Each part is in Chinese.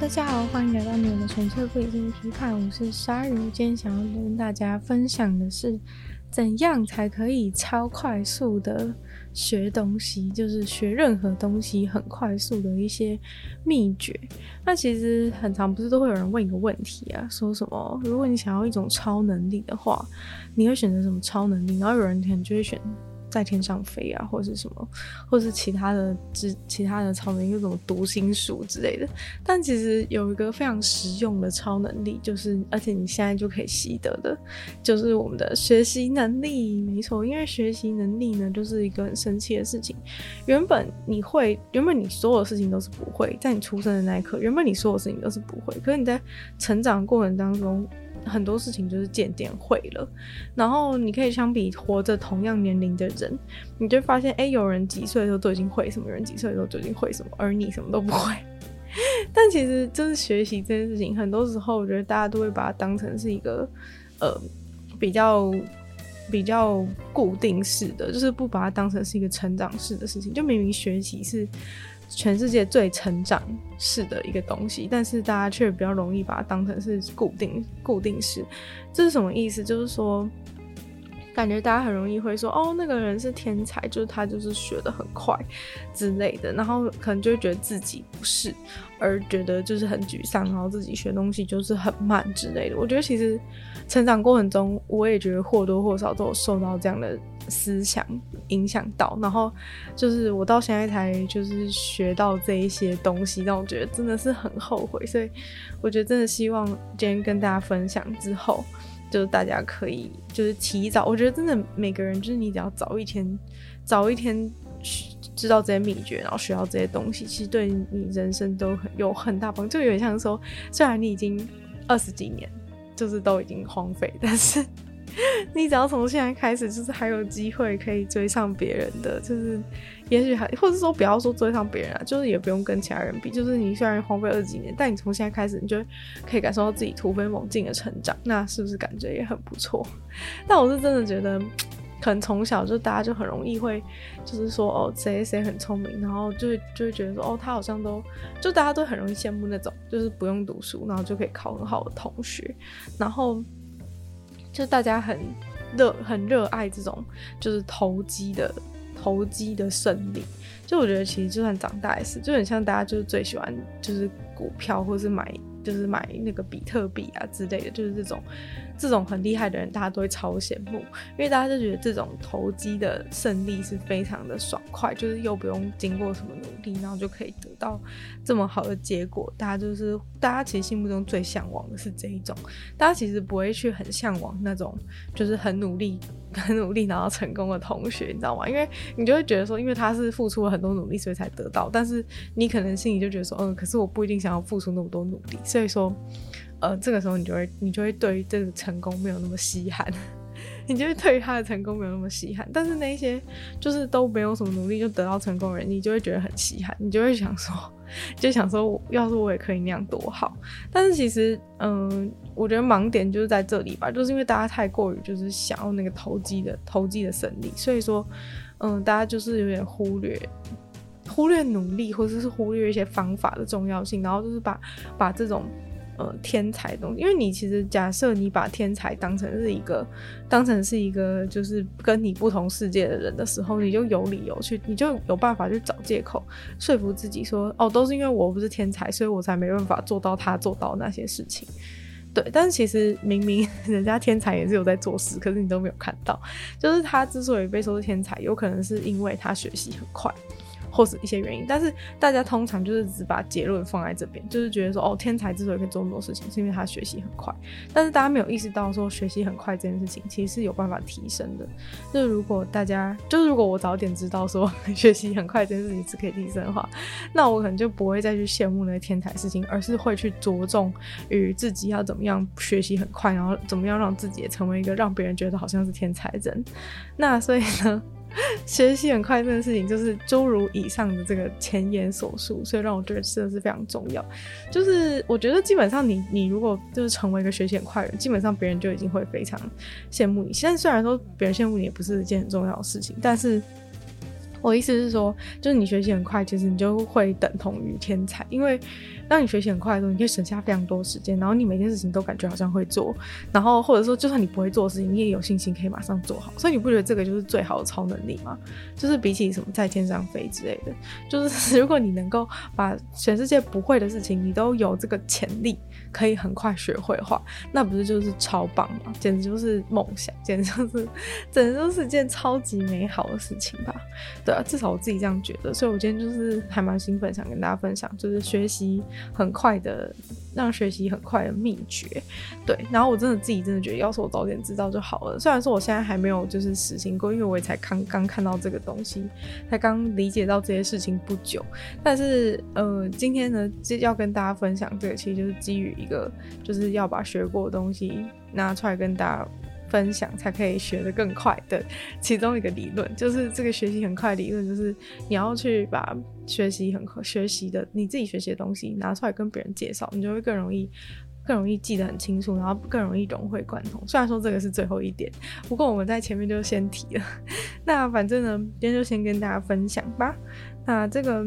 大家好，欢迎来到你们的纯粹不理性批判。我是鲨鱼，今天想要跟大家分享的是，怎样才可以超快速的学东西，就是学任何东西很快速的一些秘诀。那其实很常不是都会有人问一个问题啊，说什么如果你想要一种超能力的话，你会选择什么超能力？然后有人可能就会选。在天上飞啊，或者是什么，或者是其他的之其他的超能力，有什么读心术之类的。但其实有一个非常实用的超能力，就是而且你现在就可以习得的，就是我们的学习能力。没错，因为学习能力呢，就是一个很神奇的事情。原本你会，原本你所有事情都是不会，在你出生的那一刻，原本你所有事情都是不会。可是你在成长过程当中。很多事情就是渐渐会了，然后你可以相比活着同样年龄的人，你就发现，哎，有人几岁的时候都已经会什么，人几岁的时候就已经会什么，而你什么都不会。但其实就是学习这件事情，很多时候我觉得大家都会把它当成是一个，呃，比较比较固定式的，就是不把它当成是一个成长式的事情。就明明学习是。全世界最成长式的一个东西，但是大家却比较容易把它当成是固定固定式。这是什么意思？就是说，感觉大家很容易会说，哦，那个人是天才，就是他就是学得很快之类的，然后可能就会觉得自己不是，而觉得就是很沮丧，然后自己学东西就是很慢之类的。我觉得其实成长过程中，我也觉得或多或少都有受到这样的。思想影响到，然后就是我到现在才就是学到这一些东西，让我觉得真的是很后悔。所以我觉得真的希望今天跟大家分享之后，就是大家可以就是提早。我觉得真的每个人就是你只要早一天，早一天知道这些秘诀，然后学到这些东西，其实对你人生都很有很大帮助。就有点像说，虽然你已经二十几年就是都已经荒废，但是。你只要从现在开始，就是还有机会可以追上别人的，就是也许还，或者说不要说追上别人啊，就是也不用跟其他人比，就是你虽然荒废二几年，但你从现在开始，你就可以感受到自己突飞猛进的成长，那是不是感觉也很不错？但我是真的觉得，可能从小就大家就很容易会，就是说哦，谁谁很聪明，然后就会就会觉得说哦，他好像都，就大家都很容易羡慕那种，就是不用读书，然后就可以考很好的同学，然后。就大家很热很热爱这种就是投机的投机的胜利，就我觉得其实就算长大也是，就很像大家就是最喜欢就是股票或是买。就是买那个比特币啊之类的，就是这种这种很厉害的人，大家都会超羡慕，因为大家就觉得这种投机的胜利是非常的爽快，就是又不用经过什么努力，然后就可以得到这么好的结果。大家就是大家其实心目中最向往的是这一种，大家其实不会去很向往那种就是很努力 很努力然后成功的同学，你知道吗？因为你就会觉得说，因为他是付出了很多努力，所以才得到，但是你可能心里就觉得说，嗯，可是我不一定想要付出那么多努力。所以说，呃，这个时候你就会，你就会对于这个成功没有那么稀罕，你就会对于他的成功没有那么稀罕。但是那些就是都没有什么努力就得到成功的人，你就会觉得很稀罕，你就会想说，就想说，要是我也可以那样多好。但是其实，嗯、我觉得盲点就是在这里吧，就是因为大家太过于就是想要那个投机的投机的胜利，所以说，嗯、大家就是有点忽略。忽略努力，或者是忽略一些方法的重要性，然后就是把把这种呃天才的东西，因为你其实假设你把天才当成是一个，当成是一个就是跟你不同世界的人的时候，你就有理由去，你就有办法去找借口说服自己说，哦，都是因为我不是天才，所以我才没办法做到他做到那些事情。对，但是其实明明 人家天才也是有在做事，可是你都没有看到，就是他之所以被说是天才，有可能是因为他学习很快。或是一些原因，但是大家通常就是只把结论放在这边，就是觉得说，哦，天才之所以可以做那么多事情，是因为他学习很快。但是大家没有意识到说，学习很快这件事情其实是有办法提升的。就如果大家，就是如果我早点知道说 学习很快这件事情是可以提升的话，那我可能就不会再去羡慕那个天才事情，而是会去着重于自己要怎么样学习很快，然后怎么样让自己也成为一个让别人觉得好像是天才的人。那所以呢，学习很快乐的事情，就是诸如以上的这个前言所述，所以让我觉得真的是非常重要。就是我觉得基本上你你如果就是成为一个学习很快的人，基本上别人就已经会非常羡慕你。现在虽然说别人羡慕你也不是一件很重要的事情，但是我意思是说，就是你学习很快，其实你就会等同于天才，因为当你学习很快的时候，你可以省下非常多时间，然后你每件事情都感觉好像会做，然后或者说就算你不会做的事情，你也有信心可以马上做好，所以你不觉得这个就是最好的超能力吗？就是比起什么在天上飞之类的，就是 如果你能够把全世界不会的事情，你都有这个潜力可以很快学会的话，那不是就是超棒吗？简直就是梦想，简直就是，简直就是件超级美好的事情吧？对啊，至少我自己这样觉得，所以我今天就是还蛮兴奋，想跟大家分享，就是学习很快的，让学习很快的秘诀。对，然后我真的自己真的觉得，要是我早点知道就好了。虽然说我现在还没有就是实行过，因为我也才刚刚看到这个东西，才刚理解到这些事情不久。但是呃，今天呢，就要跟大家分享这个，其实就是基于一个，就是要把学过的东西拿出来跟大家。分享才可以学得更快的其中一个理论，就是这个学习很快理论，就是你要去把学习很快学习的你自己学习的东西拿出来跟别人介绍，你就会更容易更容易记得很清楚，然后更容易融会贯通。虽然说这个是最后一点，不过我们在前面就先提了。那反正呢，今天就先跟大家分享吧。那这个。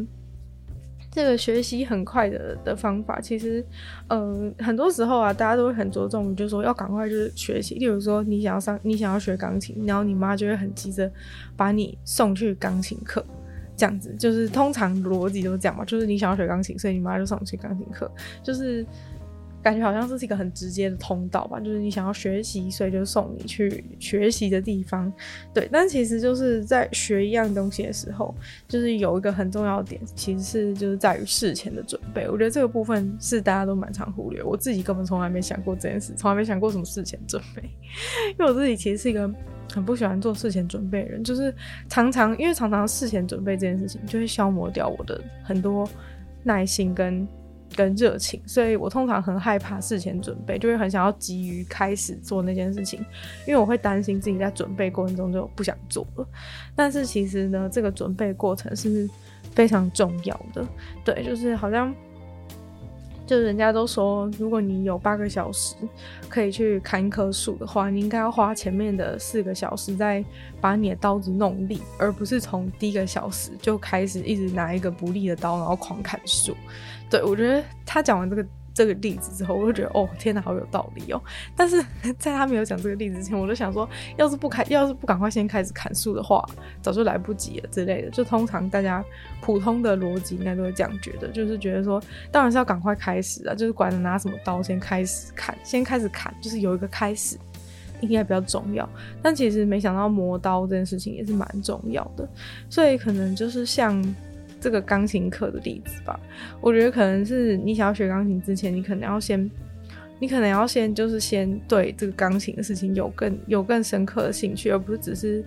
这个学习很快的的方法，其实，嗯、很多时候啊，大家都会很着重，就是说要赶快就是学习。例如说，你想要上，你想要学钢琴，然后你妈就会很急着把你送去钢琴课，这样子，就是通常逻辑都是这样嘛，就是你想要学钢琴，所以你妈就送你去钢琴课，就是。感觉好像这是一个很直接的通道吧，就是你想要学习，所以就送你去学习的地方。对，但其实就是在学一样东西的时候，就是有一个很重要的点，其实是就是在于事前的准备。我觉得这个部分是大家都蛮常忽略，我自己根本从来没想过这件事，从来没想过什么事前准备，因为我自己其实是一个很不喜欢做事前准备的人，就是常常因为常常事前准备这件事情，就会消磨掉我的很多耐心跟。跟热情，所以我通常很害怕事前准备，就会很想要急于开始做那件事情，因为我会担心自己在准备过程中就不想做了。但是其实呢，这个准备过程是非常重要的。对，就是好像，就人家都说，如果你有八个小时可以去砍一棵树的话，你应该要花前面的四个小时在把你的刀子弄利，而不是从第一个小时就开始一直拿一个不利的刀，然后狂砍树。对，我觉得他讲完这个这个例子之后，我就觉得哦，天哪，好有道理哦。但是 在他没有讲这个例子之前，我就想说，要是不开，要是不赶快先开始砍树的话，早就来不及了之类的。就通常大家普通的逻辑应该都会这样觉得，就是觉得说，当然是要赶快开始啊，就是管拿什么刀，先开始砍，先开始砍，就是有一个开始，应该比较重要。但其实没想到磨刀这件事情也是蛮重要的，所以可能就是像。这个钢琴课的例子吧，我觉得可能是你想要学钢琴之前，你可能要先，你可能要先就是先对这个钢琴的事情有更有更深刻的兴趣，而不是只是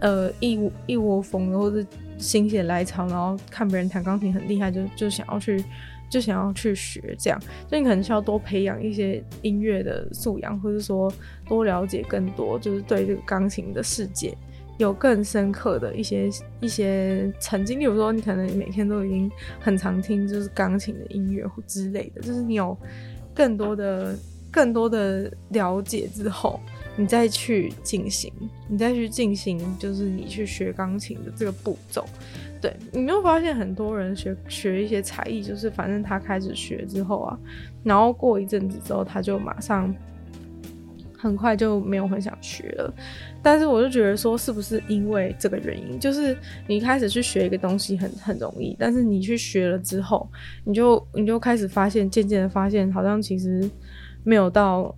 呃一一窝蜂的或者心血来潮，然后看别人弹钢琴很厉害，就就想要去就想要去学这样，所以你可能需要多培养一些音乐的素养，或者说多了解更多，就是对这个钢琴的世界。有更深刻的一些一些曾经，例如说，你可能每天都已经很常听就是钢琴的音乐或之类的，就是你有更多的更多的了解之后，你再去进行，你再去进行，就是你去学钢琴的这个步骤。对，你没有发现很多人学学一些才艺，就是反正他开始学之后啊，然后过一阵子之后，他就马上。很快就没有很想学了，但是我就觉得说，是不是因为这个原因？就是你开始去学一个东西很很容易，但是你去学了之后，你就你就开始发现，渐渐的发现，好像其实没有到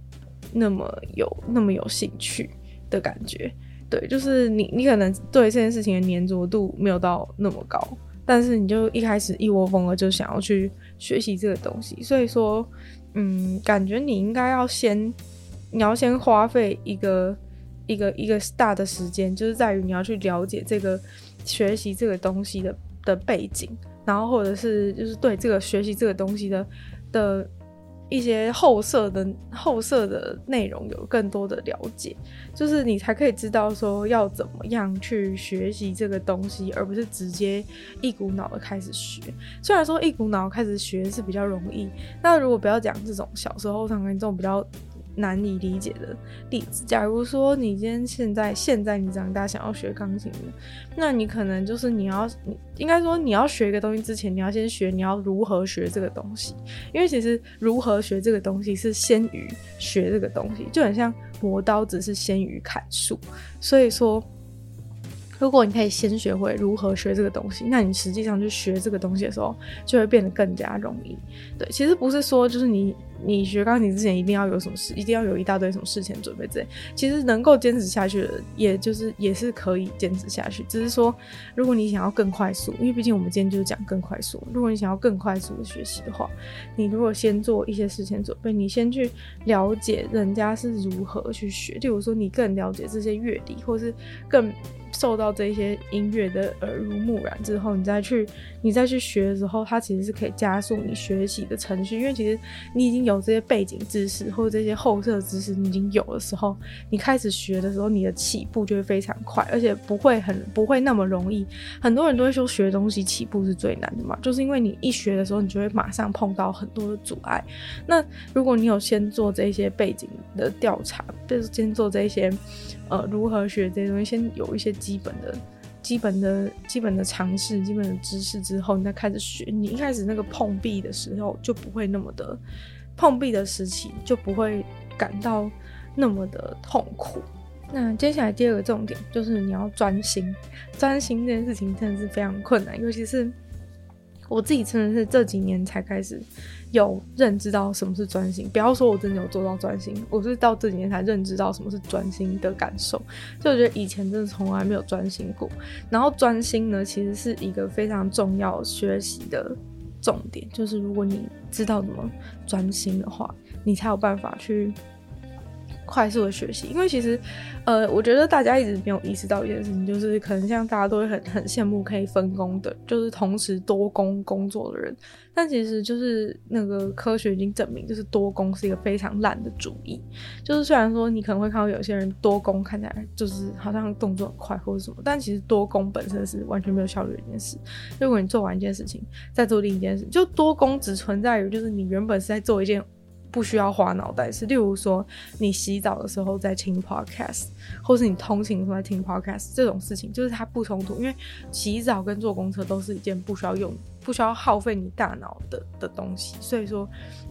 那么有那么有兴趣的感觉。对，就是你你可能对这件事情的粘着度没有到那么高，但是你就一开始一窝蜂的就想要去学习这个东西，所以说，嗯，感觉你应该要先。你要先花费一个一个一个大的时间，就是在于你要去了解这个学习这个东西的的背景，然后或者是就是对这个学习这个东西的的一些后设的后设的内容有更多的了解，就是你才可以知道说要怎么样去学习这个东西，而不是直接一股脑的开始学。虽然说一股脑开始学是比较容易，那如果不要讲这种小时候上面这种比较。难以理解的例子。假如说你今天现在现在你长大想要学钢琴的，那你可能就是你要，应该说你要学一个东西之前，你要先学你要如何学这个东西，因为其实如何学这个东西是先于学这个东西，就很像磨刀子是先于砍树，所以说。如果你可以先学会如何学这个东西，那你实际上去学这个东西的时候，就会变得更加容易。对，其实不是说就是你你学钢琴之前一定要有什么事，一定要有一大堆什么事前准备之类。其实能够坚持下去的，也就是也是可以坚持下去。只是说，如果你想要更快速，因为毕竟我们今天就是讲更快速。如果你想要更快速的学习的话，你如果先做一些事前准备，你先去了解人家是如何去学，例如说你更了解这些乐理，或是更。受到这些音乐的耳濡目染之后，你再去你再去学的时候，它其实是可以加速你学习的程序。因为其实你已经有这些背景知识或者这些后设知识，你已经有的时候，你开始学的时候，你的起步就会非常快，而且不会很不会那么容易。很多人都会说学东西起步是最难的嘛，就是因为你一学的时候，你就会马上碰到很多的阻碍。那如果你有先做这些背景的调查，就是先做这些。呃，如何学这些东西？先有一些基本的、基本的、基本的常识、基本的知识之后，你再开始学。你一开始那个碰壁的时候，就不会那么的碰壁的时期，就不会感到那么的痛苦。那接下来第二个重点就是你要专心，专心这件事情真的是非常困难，尤其是我自己真的是这几年才开始。有认知到什么是专心，不要说我真的有做到专心，我是到这几年才认知到什么是专心的感受。就我觉得以前真的从来没有专心过。然后专心呢，其实是一个非常重要学习的重点，就是如果你知道怎么专心的话，你才有办法去。快速的学习，因为其实，呃，我觉得大家一直没有意识到一件事情，就是可能像大家都会很很羡慕可以分工的，就是同时多工工作的人。但其实就是那个科学已经证明，就是多工是一个非常烂的主意。就是虽然说你可能会看到有些人多工看起来就是好像动作很快或者什么，但其实多工本身是完全没有效率的一件事。如果你做完一件事情，再做另一件事，就多工只存在于就是你原本是在做一件。不需要花脑袋，是例如说你洗澡的时候在听 podcast，或是你通勤的时候在听 podcast，这种事情就是它不冲突，因为洗澡跟坐公车都是一件不需要用。不需要耗费你大脑的的东西，所以说，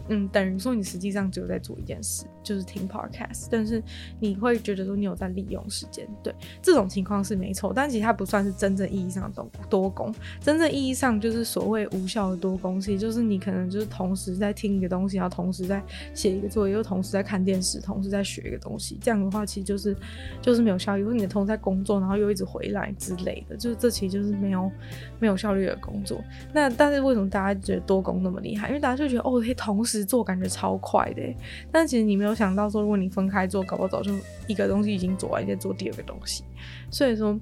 嗯，等于说你实际上只有在做一件事，就是听 podcast，但是你会觉得说你有在利用时间，对，这种情况是没错，但其实它不算是真正意义上的多多工，真正意义上就是所谓无效的多工，其实就是你可能就是同时在听一个东西，然后同时在写一个作业，又同时在看电视，同时在学一个东西，这样的话其实就是就是没有效率，或者你的同时在工作，然后又一直回来之类的，就是这其实就是没有没有效率的工作，那。但是为什么大家觉得多工那么厉害？因为大家就觉得哦，可以同时做，感觉超快的。但其实你没有想到说，如果你分开做，搞不好早就一个东西已经做完，再做第二个东西。所以说，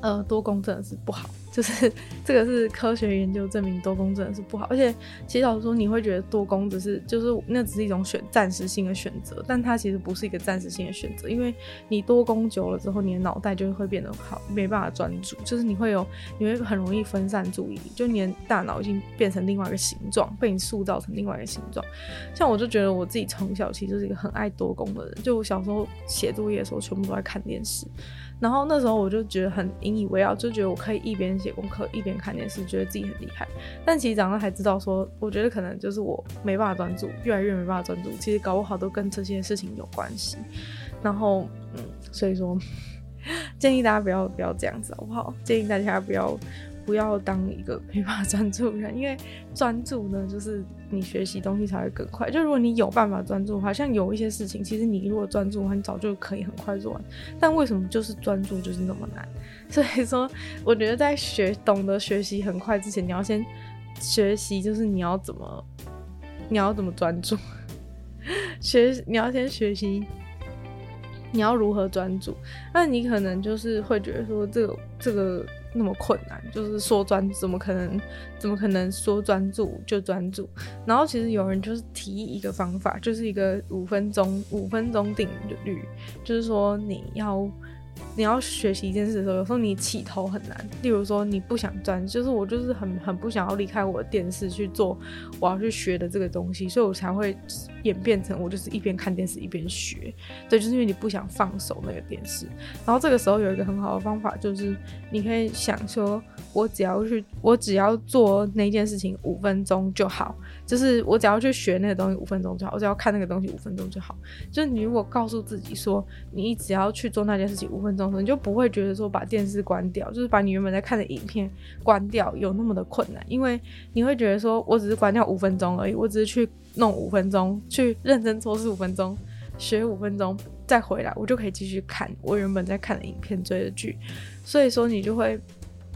呃，多工真的是不好。就是 这个是科学研究证明多工真的是不好，而且其实老实说，你会觉得多工只是就是那只是一种选暂时性的选择，但它其实不是一个暂时性的选择，因为你多工久了之后，你的脑袋就会变得好，没办法专注，就是你会有你会很容易分散注意力，就你的大脑已经变成另外一个形状，被你塑造成另外一个形状。像我就觉得我自己从小其实就是一个很爱多工的人，就我小时候写作业的时候，全部都在看电视。然后那时候我就觉得很引以为傲，就觉得我可以一边写功课一边看电视，觉得自己很厉害。但其实长大才知道说，我觉得可能就是我没办法专注，越来越没办法专注。其实搞不好都跟这些事情有关系。然后，嗯，所以说 建议大家不要不要这样子，好不好？建议大家不要。不要当一个没办法专注人，因为专注呢，就是你学习东西才会更快。就如果你有办法专注的话，像有一些事情，其实你如果专注的话，你早就可以很快做完。但为什么就是专注就是那么难？所以说，我觉得在学懂得学习很快之前，你要先学习，就是你要怎么你要怎么专注。学你要先学习你要如何专注。那你可能就是会觉得说这个这个。那么困难，就是说专注怎么可能，怎么可能说专注就专注？然后其实有人就是提议一个方法，就是一个五分钟五分钟定律，就是说你要你要学习一件事的时候，有时候你起头很难。例如说你不想专，就是我就是很很不想要离开我的电视去做我要去学的这个东西，所以我才会演变成我就是一边看电视一边学，对，就是因为你不想放手那个电视。然后这个时候有一个很好的方法，就是你可以想说，我只要去，我只要做那件事情五分钟就好，就是我只要去学那个东西五分钟就好，我只要看那个东西五分钟就好。就是你如果告诉自己说，你只要去做那件事情五分钟，你就不会觉得说把电视关掉，就是把你原本在看的影片关掉有那么的困难，因为你会觉得说我只是关掉五分钟而已，我只是去。弄五分钟，去认真做事五分钟，学五分钟，再回来，我就可以继续看我原本在看的影片、追的剧。所以说，你就会，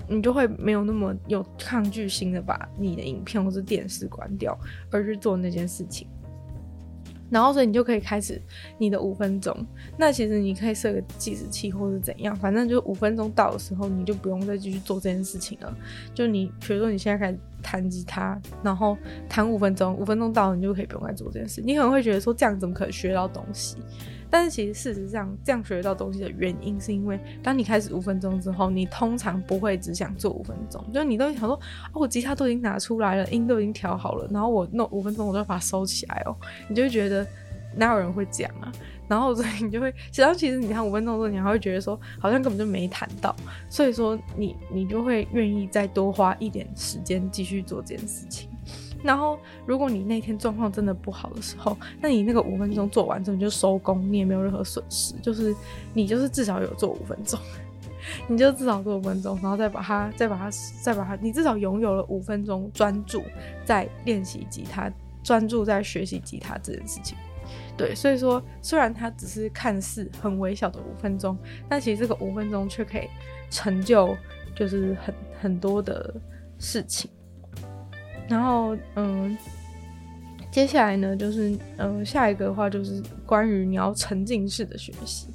你就会没有那么有抗拒心的把你的影片或是电视关掉，而去做那件事情。然后，所以你就可以开始你的五分钟。那其实你可以设个计时器，或是怎样，反正就五分钟到的时候，你就不用再继续做这件事情了。就你，比如说你现在开始弹吉他，然后弹五分钟，五分钟到了，你就可以不用再做这件事。你可能会觉得说，这样怎么可能学到东西？但是其实事实上，这样学到东西的原因，是因为当你开始五分钟之后，你通常不会只想做五分钟，就是你都想说，哦，我吉他都已经拿出来了，音都已经调好了，然后我弄五分钟，我就要把它收起来哦，你就会觉得 哪有人会讲啊？然后所以你就会，其实其实你看五分钟之后，你还会觉得说，好像根本就没弹到，所以说你你就会愿意再多花一点时间继续做这件事情。然后，如果你那天状况真的不好的时候，那你那个五分钟做完之后你就收工，你也没有任何损失，就是你就是至少有做五分钟，你就至少做五分钟，然后再把它，再把它，再把它，你至少拥有了五分钟专注在练习吉他，专注在学习吉他这件事情。对，所以说虽然它只是看似很微小的五分钟，但其实这个五分钟却可以成就就是很很多的事情。然后，嗯，接下来呢，就是，嗯，下一个的话就是关于你要沉浸式的学习。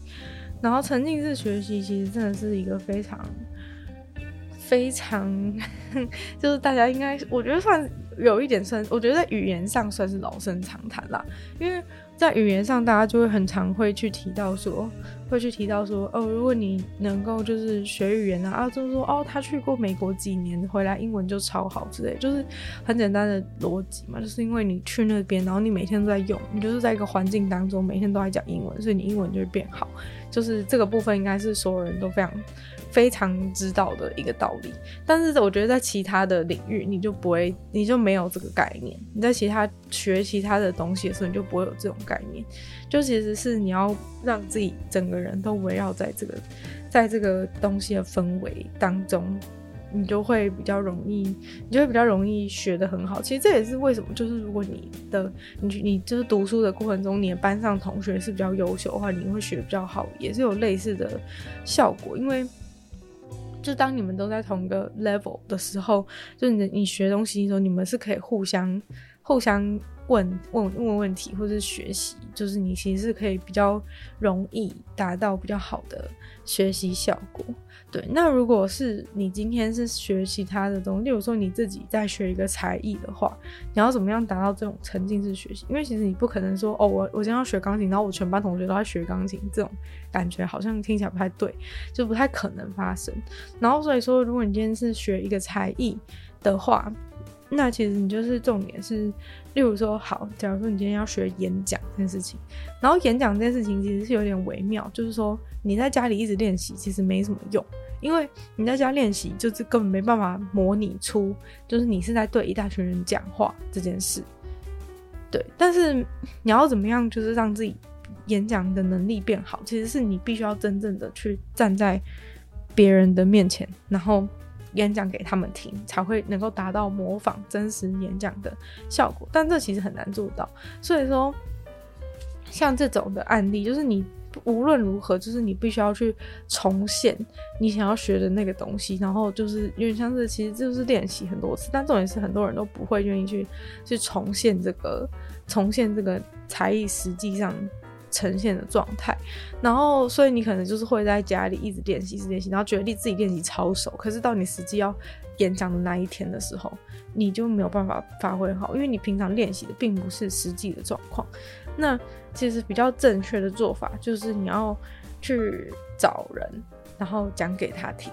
然后，沉浸式学习其实真的是一个非常、非常，就是大家应该，我觉得算有一点算，我觉得在语言上算是老生常谈啦，因为。在语言上，大家就会很常会去提到说，会去提到说，哦，如果你能够就是学语言啊，啊，就是说，哦，他去过美国几年，回来英文就超好之类，就是很简单的逻辑嘛，就是因为你去那边，然后你每天都在用，你就是在一个环境当中，每天都在讲英文，所以你英文就会变好。就是这个部分应该是所有人都非常。非常知道的一个道理，但是我觉得在其他的领域，你就不会，你就没有这个概念。你在其他学其他的东西的时候，你就不会有这种概念。就其实是你要让自己整个人都围绕在这个，在这个东西的氛围当中，你就会比较容易，你就会比较容易学得很好。其实这也是为什么，就是如果你的你你就是读书的过程中，你的班上同学是比较优秀的话，你会学得比较好，也是有类似的效果，因为。就当你们都在同一个 level 的时候，就你你学东西的时候，你们是可以互相互相问问问问题，或者是学习，就是你其实是可以比较容易达到比较好的学习效果。对，那如果是你今天是学其他的东西，例如说你自己在学一个才艺的话，你要怎么样达到这种沉浸式学习？因为其实你不可能说，哦，我我今天要学钢琴，然后我全班同学都在学钢琴，这种感觉好像听起来不太对，就不太可能发生。然后所以说，如果你今天是学一个才艺的话，那其实你就是重点是，例如说，好，假如说你今天要学演讲这件事情，然后演讲这件事情其实是有点微妙，就是说你在家里一直练习，其实没什么用，因为你在家练习就是根本没办法模拟出，就是你是在对一大群人讲话这件事。对，但是你要怎么样，就是让自己演讲的能力变好，其实是你必须要真正的去站在别人的面前，然后。演讲给他们听，才会能够达到模仿真实演讲的效果，但这其实很难做到。所以说，像这种的案例，就是你无论如何，就是你必须要去重现你想要学的那个东西，然后就是因为像是，其实就是练习很多次，但重点是很多人都不会愿意去去重现这个重现这个才艺，实际上。呈现的状态，然后所以你可能就是会在家里一直练习，一直练习，然后觉得自己练习超熟，可是到你实际要演讲的那一天的时候，你就没有办法发挥好，因为你平常练习的并不是实际的状况。那其实比较正确的做法就是你要去找人，然后讲给他听。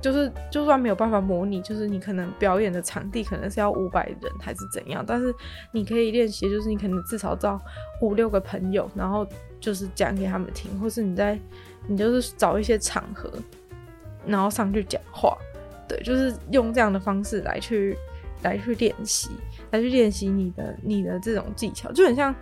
就是就算没有办法模拟，就是你可能表演的场地可能是要五百人还是怎样，但是你可以练习，就是你可能至少找五六个朋友，然后就是讲给他们听，或是你在你就是找一些场合，然后上去讲话，对，就是用这样的方式来去来去练习，来去练习你的你的这种技巧，就很像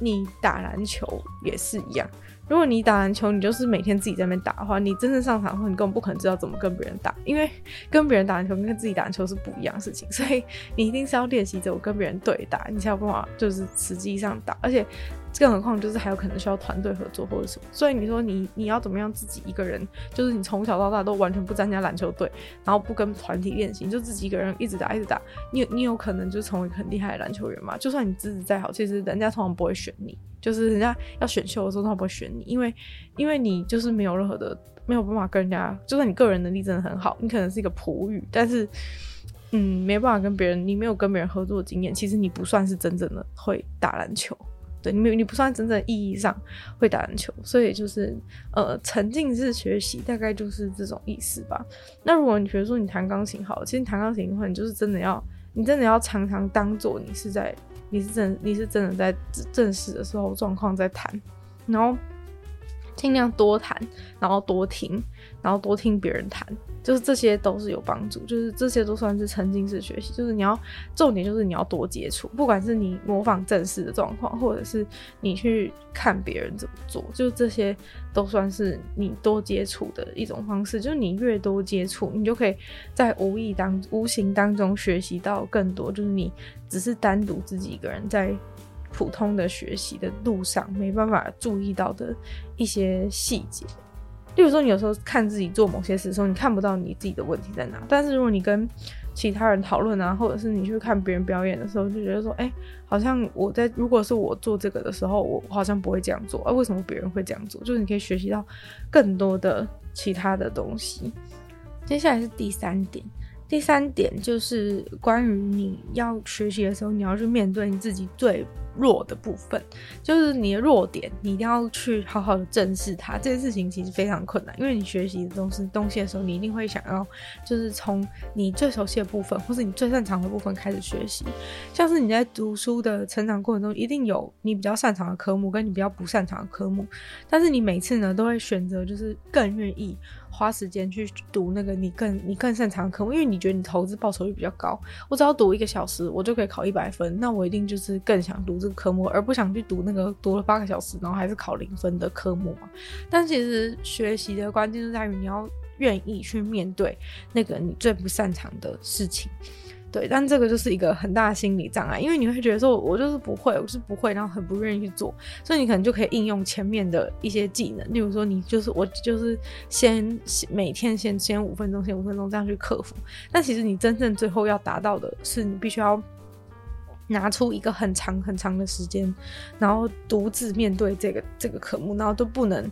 你打篮球也是一样。如果你打篮球，你就是每天自己在那边打的话，你真正上场后，你根本不可能知道怎么跟别人打，因为跟别人打篮球跟自己打篮球是不一样的事情，所以你一定是要练习着我跟别人对打，你才有办法就是实际上打，而且更何况就是还有可能需要团队合作或者什么，所以你说你你要怎么样自己一个人，就是你从小到大都完全不参加篮球队，然后不跟团体练习，就自己一个人一直打一直打，你你有可能就成为很厉害的篮球员嘛？就算你资质再好，其实人家通常不会选你。就是人家要选秀的时候，他不会选你，因为因为你就是没有任何的没有办法跟人家，就算你个人能力真的很好，你可能是一个璞玉，但是嗯，没办法跟别人，你没有跟别人合作的经验，其实你不算是真正的会打篮球，对，你没你不算真正意义上会打篮球，所以就是呃沉浸式学习大概就是这种意思吧。那如果你觉得说你弹钢琴好，其实你弹钢琴的话，你就是真的要，你真的要常常当做你是在。你是真，你是真的在正式的时候状况在弹，然后尽量多弹，然后多听，然后多听别人弹。就是这些都是有帮助，就是这些都算是沉浸式学习。就是你要重点就是你要多接触，不管是你模仿正式的状况，或者是你去看别人怎么做，就这些都算是你多接触的一种方式。就是你越多接触，你就可以在无意当无形当中学习到更多。就是你只是单独自己一个人在普通的学习的路上没办法注意到的一些细节。例如说，你有时候看自己做某些事的时候，你看不到你自己的问题在哪。但是如果你跟其他人讨论啊，或者是你去看别人表演的时候，就觉得说，哎、好像我在如果是我做这个的时候，我好像不会这样做。啊，为什么别人会这样做？就是你可以学习到更多的其他的东西。接下来是第三点。第三点就是关于你要学习的时候，你要去面对你自己最弱的部分，就是你的弱点，你一定要去好好的正视它。这件事情其实非常困难，因为你学习的东西东西的时候，你一定会想要就是从你最熟悉的部分，或是你最擅长的部分开始学习。像是你在读书的成长过程中，一定有你比较擅长的科目，跟你比较不擅长的科目，但是你每次呢都会选择就是更愿意。花时间去读那个你更你更擅长的科目，因为你觉得你投资报酬率比较高。我只要读一个小时，我就可以考一百分，那我一定就是更想读这个科目，而不想去读那个读了八个小时然后还是考零分的科目嘛。但其实学习的关键就在于你要愿意去面对那个你最不擅长的事情。对，但这个就是一个很大的心理障碍，因为你会觉得说，我就是不会，我是不会，然后很不愿意去做，所以你可能就可以应用前面的一些技能，例如说，你就是我就是先每天先先五分钟，先五分钟这样去克服。但其实你真正最后要达到的是，你必须要拿出一个很长很长的时间，然后独自面对这个这个科目，然后都不能，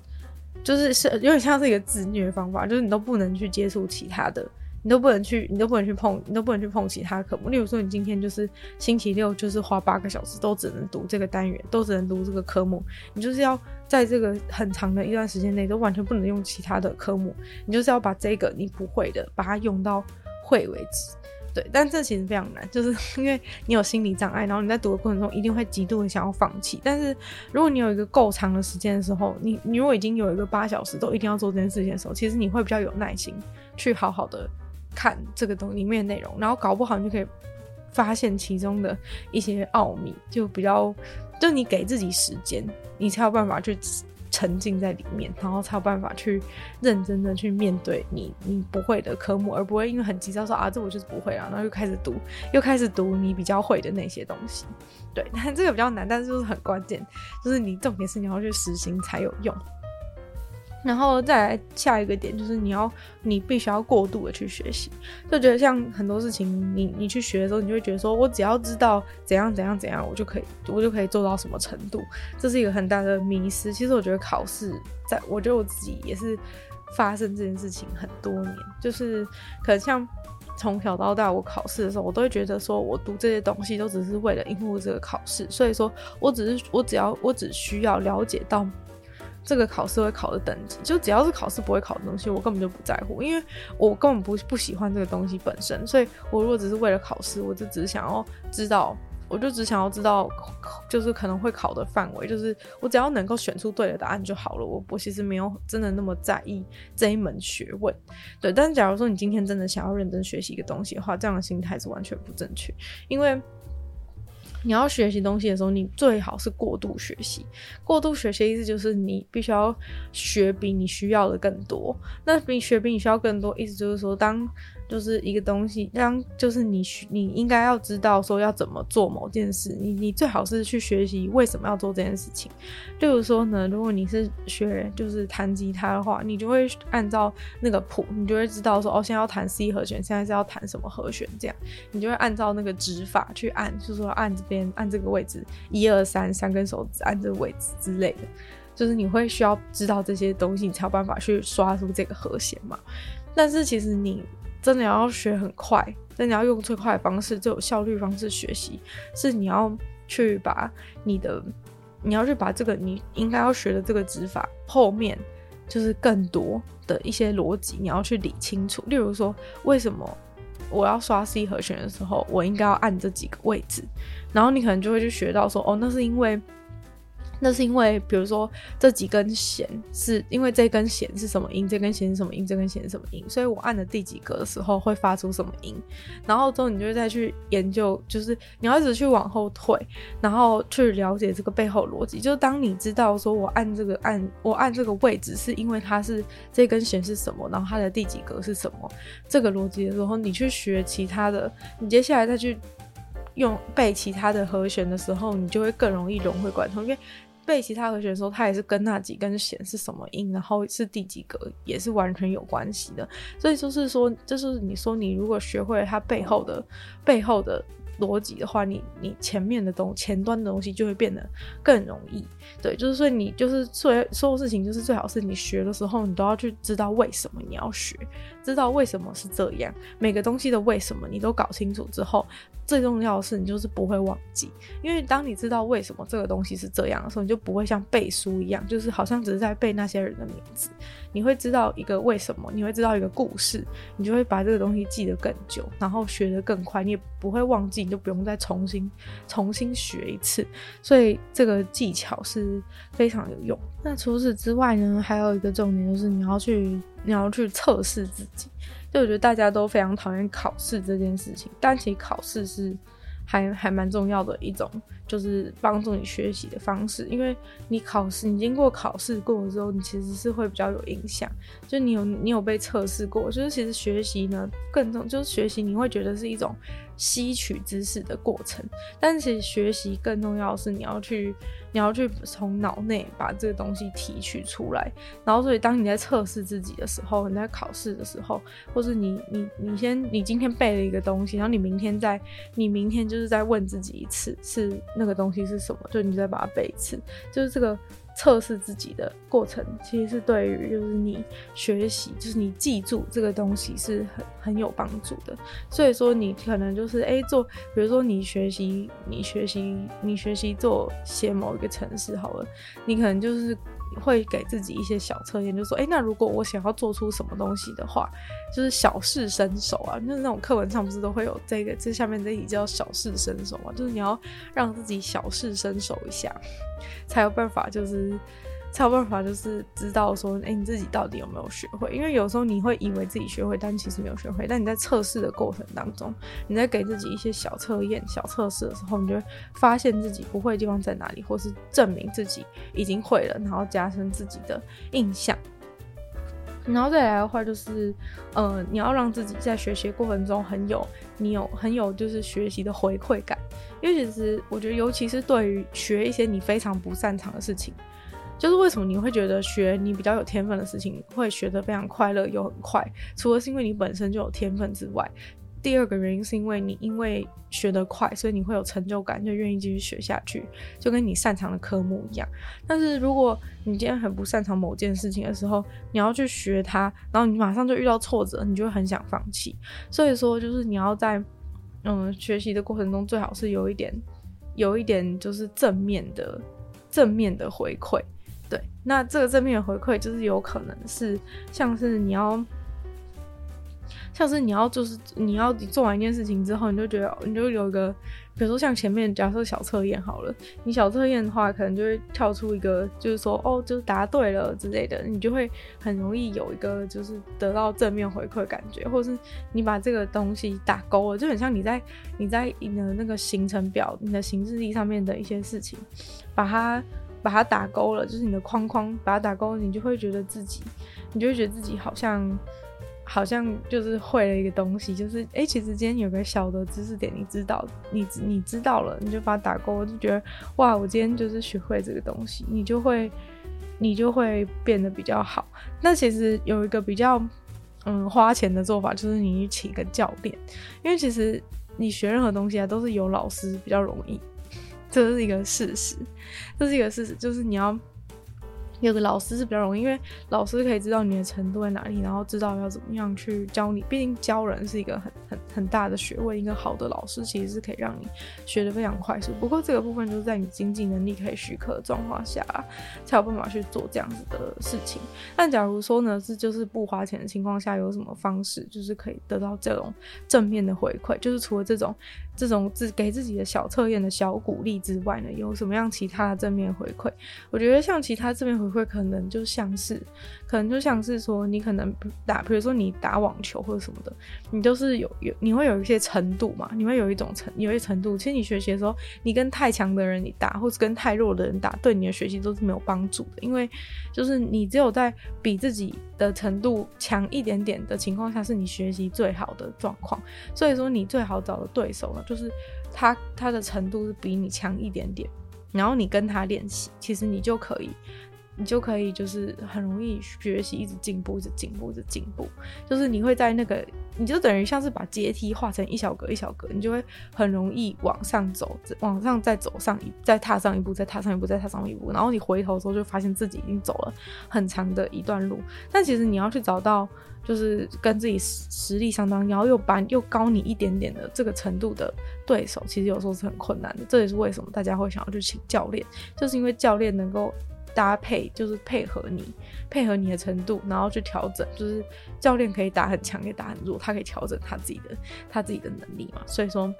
就是是有点像是一个自虐方法，就是你都不能去接触其他的。你都不能去，你都不能去碰，你都不能去碰其他科目。例如说，你今天就是星期六，就是花八个小时，都只能读这个单元，都只能读这个科目。你就是要在这个很长的一段时间内，都完全不能用其他的科目。你就是要把这个你不会的，把它用到会为止。对，但这其实非常难，就是 因为你有心理障碍，然后你在读的过程中一定会极度的想要放弃。但是如果你有一个够长的时间的时候，你你如果已经有一个八小时都一定要做这件事情的时候，其实你会比较有耐心去好好的。看这个东里面的内容，然后搞不好你就可以发现其中的一些奥秘，就比较，就你给自己时间，你才有办法去沉浸在里面，然后才有办法去认真的去面对你你不会的科目，而不会因为很急躁说啊，这我就是不会啊，然后又开始读，又开始读你比较会的那些东西。对，但这个比较难，但是就是很关键，就是你重点是你要去实行才有用。然后再来下一个点，就是你要，你必须要过度的去学习，就觉得像很多事情你，你去学的时候，你就会觉得说，我只要知道怎样怎样怎样，我就可以，我就可以做到什么程度，这是一个很大的迷失。其实我觉得考试，在我觉得我自己也是发生这件事情很多年，就是可能像从小到大，我考试的时候，我都会觉得说我读这些东西都只是为了应付这个考试，所以说我只是我只要我只需要了解到。这个考试会考的等级，就只要是考试不会考的东西，我根本就不在乎，因为我根本不不喜欢这个东西本身。所以我如果只是为了考试，我就只想要知道，我就只想要知道，就是可能会考的范围，就是我只要能够选出对的答案就好了。我我其实没有真的那么在意这一门学问，对。但是假如说你今天真的想要认真学习一个东西的话，这样的心态是完全不正确，因为。你要学习东西的时候，你最好是过度学习。过度学习意思就是你必须要学比你需要的更多。那比学比你需要更多，意思就是说，当就是一个东西，当就是你你应该要知道说要怎么做某件事，你你最好是去学习为什么要做这件事情。例如说呢，如果你是学就是弹吉他的话，你就会按照那个谱，你就会知道说哦，现在要弹 C 和弦，现在是要弹什么和弦，这样你就会按照那个指法去按，就是说按这边按这个位置，一二三，三根手指按这个位置之类的，就是你会需要知道这些东西，你才有办法去刷出这个和弦嘛。但是其实你。真的要学很快，真的要用最快的方式、最有效率方式学习，是你要去把你的，你要去把这个你应该要学的这个指法后面，就是更多的一些逻辑，你要去理清楚。例如说，为什么我要刷 C 和弦的时候，我应该要按这几个位置，然后你可能就会去学到说，哦，那是因为。那是因为，比如说这几根弦是因为这根弦是什么音，这根弦是什么音，这根弦是什么音，所以我按的第几格的时候会发出什么音，然后之后你就再去研究，就是你要一直去往后退，然后去了解这个背后逻辑。就是当你知道说我按这个按我按这个位置是因为它是这根弦是什么，然后它的第几格是什么这个逻辑的时候，你去学其他的，你接下来再去用背其他的和弦的时候，你就会更容易融会贯通，因为。背其他和弦的时候，它也是跟那几根弦是什么音，然后是第几格，也是完全有关系的。所以就是说，就是你说你如果学会了它背后的背后的逻辑的话，你你前面的东前端的东西就会变得更容易。对，就是说你就是所有所有事情，就是最好是你学的时候，你都要去知道为什么你要学，知道为什么是这样，每个东西的为什么你都搞清楚之后。最重要的是，你就是不会忘记，因为当你知道为什么这个东西是这样的时候，你就不会像背书一样，就是好像只是在背那些人的名字。你会知道一个为什么，你会知道一个故事，你就会把这个东西记得更久，然后学得更快，你也不会忘记，你就不用再重新重新学一次。所以这个技巧是非常有用。那除此之外呢，还有一个重点就是你要去你要去测试自己。就我觉得大家都非常讨厌考试这件事情，但其实考试是还还蛮重要的一种，就是帮助你学习的方式。因为你考试，你经过考试过之后，你其实是会比较有影响。就你有你有被测试过，就是其实学习呢更重，就是学习你会觉得是一种。吸取知识的过程，但是其实学习更重要的是你要去，你要去从脑内把这个东西提取出来。然后，所以当你在测试自己的时候，你在考试的时候，或是你你你先你今天背了一个东西，然后你明天再你明天就是再问自己一次，是那个东西是什么？就你再把它背一次，就是这个。测试自己的过程，其实是对于就是你学习，就是你记住这个东西是很很有帮助的。所以说，你可能就是诶、做，比如说你学习，你学习，你学习做写某一个城市好了，你可能就是。会给自己一些小测验，就说，哎，那如果我想要做出什么东西的话，就是小试身手啊，就是那种课文上不是都会有这个，这下面这一题叫小试身手嘛，就是你要让自己小试身手一下，才有办法，就是。才有办法，就是知道说，哎、你自己到底有没有学会？因为有时候你会以为自己学会，但其实没有学会。但你在测试的过程当中，你在给自己一些小测验、小测试的时候，你就会发现自己不会的地方在哪里，或是证明自己已经会了，然后加深自己的印象。然后再来的话，就是，呃，你要让自己在学习过程中很有，你有很有就是学习的回馈感。因为其实我觉得，尤其是对于学一些你非常不擅长的事情。就是为什么你会觉得学你比较有天分的事情会学得非常快乐又很快？除了是因为你本身就有天分之外，第二个原因是因为你因为学得快，所以你会有成就感，就愿意继续学下去，就跟你擅长的科目一样。但是如果你今天很不擅长某件事情的时候，你要去学它，然后你马上就遇到挫折，你就很想放弃。所以说，就是你要在嗯学习的过程中，最好是有一点有一点就是正面的正面的回馈。那这个正面的回馈就是有可能是像是你要。像是你要就是你要做完一件事情之后，你就觉得你就有一个，比如说像前面假设小测验好了，你小测验的话，可能就会跳出一个，就是说哦，就是答对了之类的，你就会很容易有一个就是得到正面回馈感觉，或是你把这个东西打勾了，就很像你在你在你的那个行程表、你的行事历上面的一些事情，把它把它打勾了，就是你的框框把它打勾，你就会觉得自己，你就会觉得自己好像。好像就是会了一个东西，就是哎、其实今天有个小的知识点，你知道，你你知道了，你就把它打勾，就觉得哇，我今天就是学会这个东西，你就会你就会变得比较好。那其实有一个比较嗯花钱的做法，就是你去请一个教练，因为其实你学任何东西啊，都是有老师比较容易，这是一个事实，这是一个事实，就是你要。有个老师是比较容易，因为老师可以知道你的程度在哪里，然后知道要怎么样去教你。毕竟教人是一个很很很大的学问，一个好的老师其实是可以让你学得非常快速。不过这个部分就是在你经济能力可以许可的状况下，才有办法去做这样子的事情。但假如说呢，是就是不花钱的情况下，有什么方式就是可以得到这种正面的回馈？就是除了这种。这种自给自己的小测验的小鼓励之外呢，有什么样其他的正面回馈？我觉得像其他正面回馈，可能就像是，可能就像是说，你可能打，比如说你打网球或者什么的，你就是有有，你会有一些程度嘛，你会有一种程，有些程度。其实你学习的时候，你跟太强的人你打，或者跟太弱的人打，对你的学习都是没有帮助的，因为就是你只有在比自己的程度强一点点的情况下，是你学习最好的状况。所以说，你最好找的对手呢，就是他他的程度是比你强一点点，然后你跟他练习，其实你就可以，你就可以就是很容易学习，一直进步，一直进步，一直进步。就是你会在那个，你就等于像是把阶梯画成一小格一小格，你就会很容易往上走，往上再走上一，再踏上一步，再踏上一步，再踏上一步。然后你回头的时候就发现自己已经走了很长的一段路。但其实你要去找到。就是跟自己实力相当，然后又把又高你一点点的这个程度的对手，其实有时候是很困难的。这也是为什么大家会想要去请教练，就是因为教练能够搭配，就是配合你，配合你的程度，然后去调整。就是教练可以打很强，可以打很弱，他可以调整他自己的他自己的能力嘛。所以说。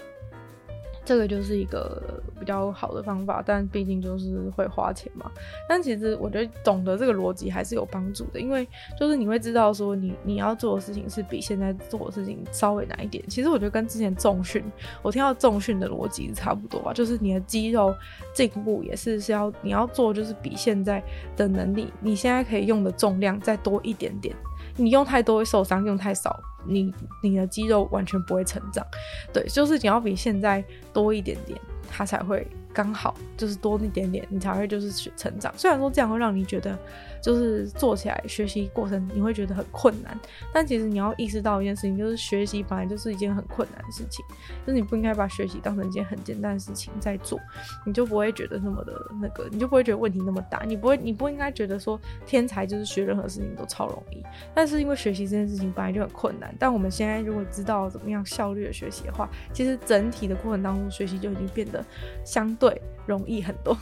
这个就是一个比较好的方法，但毕竟就是会花钱嘛。但其实我觉得懂得这个逻辑还是有帮助的，因为就是你会知道说你你要做的事情是比现在做的事情稍微难一点。其实我觉得跟之前重训，我听到重训的逻辑是差不多吧，就是你的肌肉进步也是是要你要做，就是比现在的能力，你现在可以用的重量再多一点点。你用太多会受伤，用太少，你你的肌肉完全不会成长。对，就是你要比现在多一点点，它才会。刚好就是多一点点，你才会就是成长。虽然说这样会让你觉得，就是做起来学习过程你会觉得很困难，但其实你要意识到一件事情，就是学习本来就是一件很困难的事情，就是你不应该把学习当成一件很简单的事情在做，你就不会觉得那么的那个，你就不会觉得问题那么大，你不会，你不应该觉得说天才就是学任何事情都超容易。但是因为学习这件事情本来就很困难，但我们现在如果知道怎么样效率的学习的话，其实整体的过程当中学习就已经变得相。对，容易很多，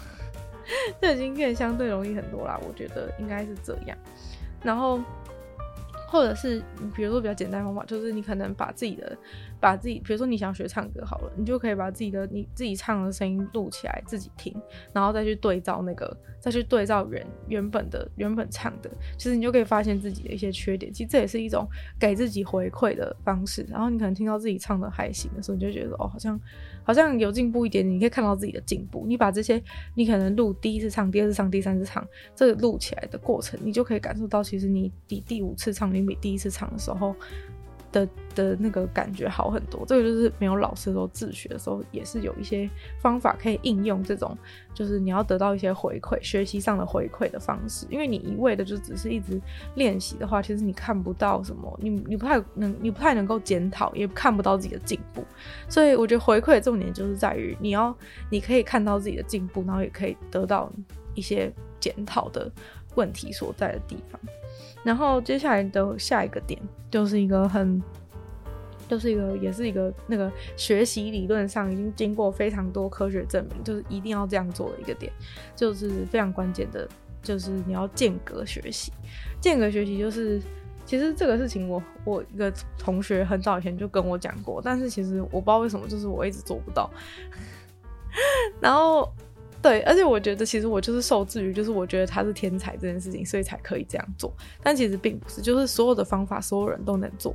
这已经变相对容易很多啦。我觉得应该是这样。然后，或者是比如说比较简单方法，就是你可能把自己的。把自己，比如说你想学唱歌好了，你就可以把自己的你自己唱的声音录起来，自己听，然后再去对照那个，再去对照原原本的原本唱的，其实你就可以发现自己的一些缺点。其实这也是一种给自己回馈的方式。然后你可能听到自己唱的还行的时候，你就觉得哦，好像好像有进步一点。你可以看到自己的进步。你把这些你可能录第一次唱、第二次唱、第三次唱这个录起来的过程，你就可以感受到，其实你第第五次唱，你比第一次唱的时候。的的那个感觉好很多，这个就是没有老师的时候自学的时候，也是有一些方法可以应用这种，就是你要得到一些回馈，学习上的回馈的方式。因为你一味的就只是一直练习的话，其实你看不到什么，你你不太能，你不太能够检讨，也看不到自己的进步。所以我觉得回馈的重点就是在于你要，你可以看到自己的进步，然后也可以得到一些检讨的问题所在的地方。然后接下来的下一个点就是一个很，就是一个也是一个那个学习理论上已经经过非常多科学证明，就是一定要这样做的一个点，就是非常关键的就是你要间隔学习。间隔学习就是，其实这个事情我我一个同学很早以前就跟我讲过，但是其实我不知道为什么，就是我一直做不到。然后。对，而且我觉得其实我就是受制于，就是我觉得他是天才这件事情，所以才可以这样做。但其实并不是，就是所有的方法，所有人都能做。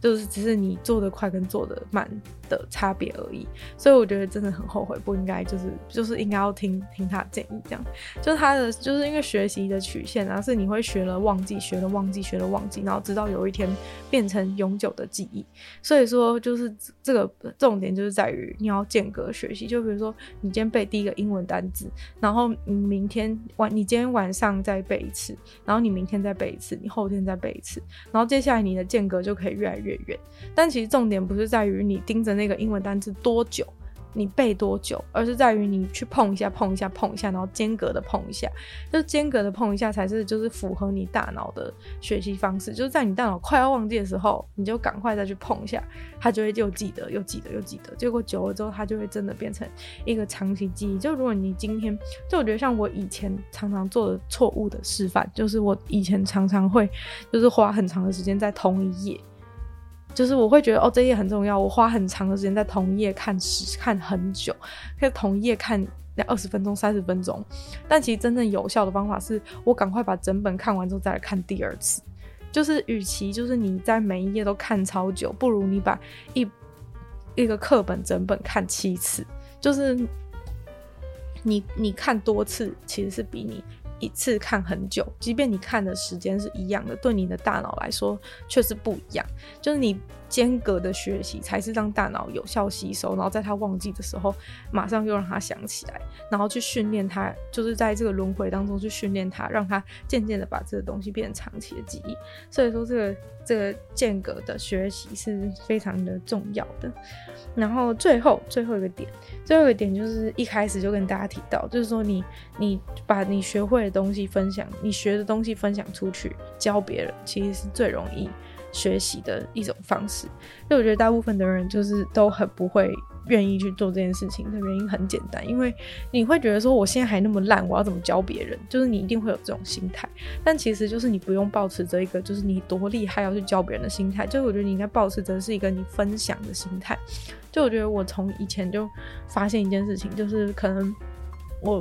就是只是你做得快跟做得慢的差别而已，所以我觉得真的很后悔，不应该就是就是应该要听听他建议，这样。就是他的就是因为学习的曲线啊，是你会学了忘记，学了忘记，学了忘记，然后直到有一天变成永久的记忆。所以说，就是这个重点就是在于你要间隔学习。就比如说，你今天背第一个英文单字，然后你明天晚你今天晚上再背一次，然后你明天再背一次，你后天再背一次，然后接下来你的间隔就可以越来越远，但其实重点不是在于你盯着那那个英文单词多久，你背多久，而是在于你去碰一下、碰一下、碰一下，然后间隔的碰一下，就是间隔的碰一下才是就是符合你大脑的学习方式。就是在你大脑快要忘记的时候，你就赶快再去碰一下，它就会又记得、又记得、又记得。结果久了之后，它就会真的变成一个长期记忆。就如果你今天，就我觉得像我以前常常做的错误的示范，就是我以前常常会就是花很长的时间在同一页。就是我会觉得哦，这页很重要，我花很长的时间在同一页看时看很久，可以同一页看二十分钟、三十分钟。但其实真正有效的方法是我赶快把整本看完之后再来看第二次。就是与其就是你在每一页都看超久，不如你把一一个课本整本看七次。就是你你看多次，其实是比你。一次看很久，即便你看的时间是一样的，对你的大脑来说却是不一样。就是你间隔的学习，才是让大脑有效吸收，然后在他忘记的时候，马上又让他想起来，然后去训练他，就是在这个轮回当中去训练他，让他渐渐的把这个东西变成长期的记忆。所以说，这个这个间隔的学习是非常的重要的。然后最后最后一个点，最后一个点就是一开始就跟大家提到，就是说你你把你学会的东西分享，你学的东西分享出去，教别人，其实是最容易学习的一种方式。因为我觉得大部分的人就是都很不会。愿意去做这件事情的原因很简单，因为你会觉得说，我现在还那么烂，我要怎么教别人？就是你一定会有这种心态，但其实就是你不用抱持着一个就是你多厉害要去教别人的心态，就是我觉得你应该抱持着是一个你分享的心态。就我觉得我从以前就发现一件事情，就是可能我。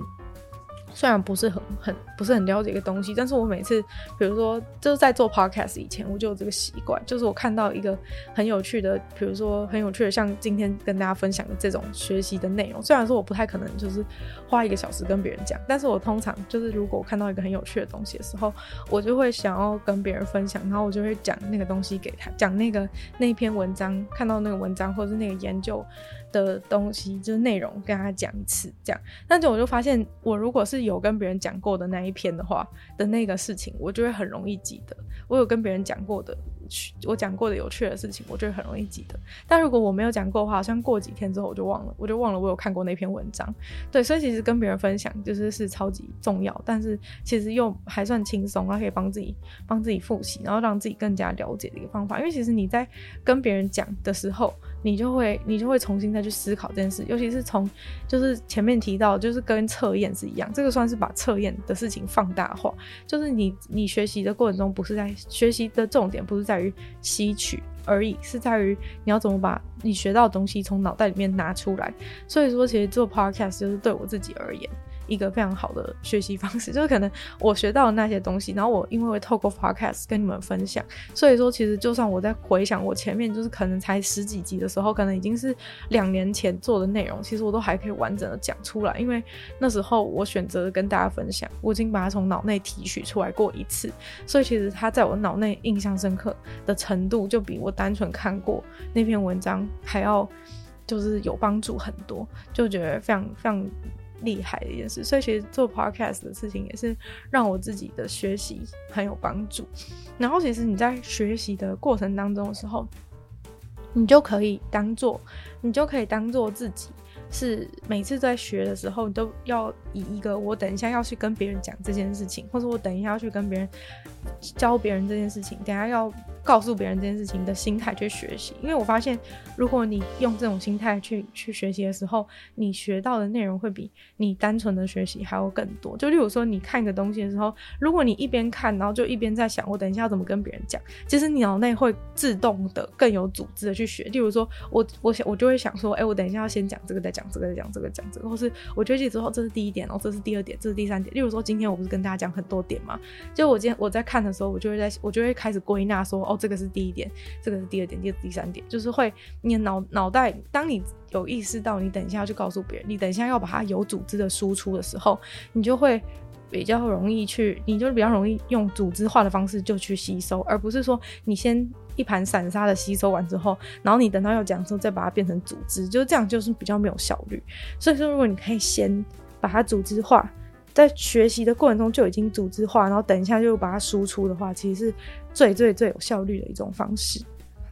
虽然不是很很不是很了解一个东西，但是我每次，比如说就是在做 podcast 以前，我就有这个习惯，就是我看到一个很有趣的，比如说很有趣的，像今天跟大家分享的这种学习的内容。虽然说我不太可能就是花一个小时跟别人讲，但是我通常就是如果我看到一个很有趣的东西的时候，我就会想要跟别人分享，然后我就会讲那个东西给他，讲那个那篇文章，看到那个文章或者是那个研究。的东西就是内容，跟他讲一次这样，但是我就发现，我如果是有跟别人讲过的那一篇的话的那个事情，我就会很容易记得。我有跟别人讲过的。我讲过的有趣的事情，我就会很容易记得。但如果我没有讲过的话，好像过几天之后我就忘了，我就忘了我有看过那篇文章。对，所以其实跟别人分享就是是超级重要，但是其实又还算轻松，然后可以帮自己帮自己复习，然后让自己更加了解的一个方法。因为其实你在跟别人讲的时候，你就会你就会重新再去思考这件事，尤其是从就是前面提到，就是跟测验是一样，这个算是把测验的事情放大化，就是你你学习的过程中不是在学习的重点不是在于吸取而已，是在于你要怎么把你学到的东西从脑袋里面拿出来。所以说，其实做 podcast 就是对我自己而言。一个非常好的学习方式，就是可能我学到的那些东西，然后我因为会透过 podcast 跟你们分享，所以说其实就算我在回想我前面就是可能才十几集的时候，可能已经是两年前做的内容，其实我都还可以完整的讲出来，因为那时候我选择跟大家分享，我已经把它从脑内提取出来过一次，所以其实它在我脑内印象深刻的程度，就比我单纯看过那篇文章还要就是有帮助很多，就觉得非常非常。厉害的一件事，所以其实做 podcast 的事情也是让我自己的学习很有帮助。然后，其实你在学习的过程当中的时候，你就可以当做，你就可以当做自己是每次在学的时候，你都要以一个我等一下要去跟别人讲这件事情，或者我等一下要去跟别人教别人这件事情，等下要告诉别人这件事情的心态去学习。因为我发现，如果你用这种心态去去学习的时候，你学到的内容会比你单纯的学习还要更多。就例如说，你看一个东西的时候，如果你一边看，然后就一边在想，我等一下要怎么跟别人讲，其实你脑内会自动的更有组织的去学。例如说，我我想我就会想说，哎、我等一下要先讲这个，再讲这个，再讲这个，讲这个，或是我觉得之后这是第一点，然后这是第二点，这是第三点。例如说，今天我不是跟大家讲很多点吗？就我今天我在看的时候，我就会在我就会开始归纳说，哦，这个是第一点，这个是第二点，第第三点，就是会你脑脑袋，当你有意识到你等一下要去告诉别人，你等一下要把它有组织的输出的时候，你就会比较容易去，你就是比较容易用组织化的方式就去吸收，而不是说你先一盘散沙的吸收完之后，然后你等到要讲的时候再把它变成组织，就是这样就是比较没有效率。所以说，如果你可以先把它组织化。在学习的过程中就已经组织化，然后等一下就把它输出的话，其实是最最最有效率的一种方式。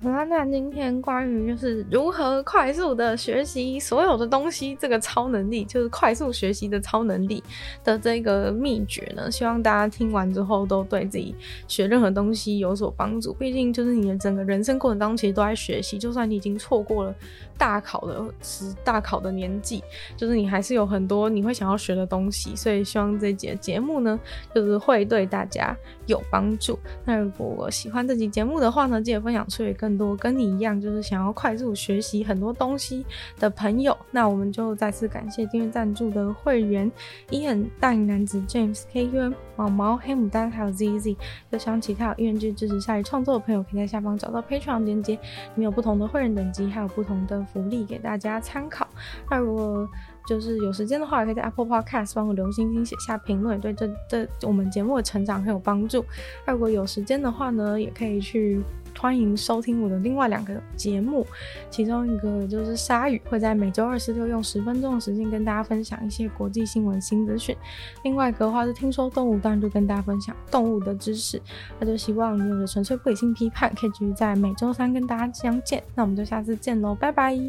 好啦，那今天关于就是如何快速的学习所有的东西，这个超能力就是快速学习的超能力的这个秘诀呢，希望大家听完之后都对自己学任何东西有所帮助。毕竟就是你的整个人生过程当中，其实都在学习。就算你已经错过了大考的时大考的年纪，就是你还是有很多你会想要学的东西。所以希望这节节目呢，就是会对大家有帮助。那如果喜欢这期节目的话呢，记得分享出去跟。很多跟你一样，就是想要快速学习很多东西的朋友，那我们就再次感谢订阅赞助的会员：Ian、大龄男子 James、KUM、毛毛、黑牡丹，还有 ZZ。有想其他有意愿去支持鲨鱼创作的朋友，可以在下方找到 Patreon 链接，里面有不同的会员等级，还有不同的福利给大家参考。那如果就是有时间的话，也可以在 Apple Podcast 帮我留星星、写下评论，对这这我们节目的成长很有帮助。那如果有时间的话呢，也可以去。欢迎收听我的另外两个节目，其中一个就是鲨鱼，会在每周二、十、六用十分钟的时间跟大家分享一些国际新闻新资讯。另外一个的话是听说动物，当然就跟大家分享动物的知识。那就希望你有的纯粹不理性批判，可以继续在每周三跟大家相见。那我们就下次见喽，拜拜。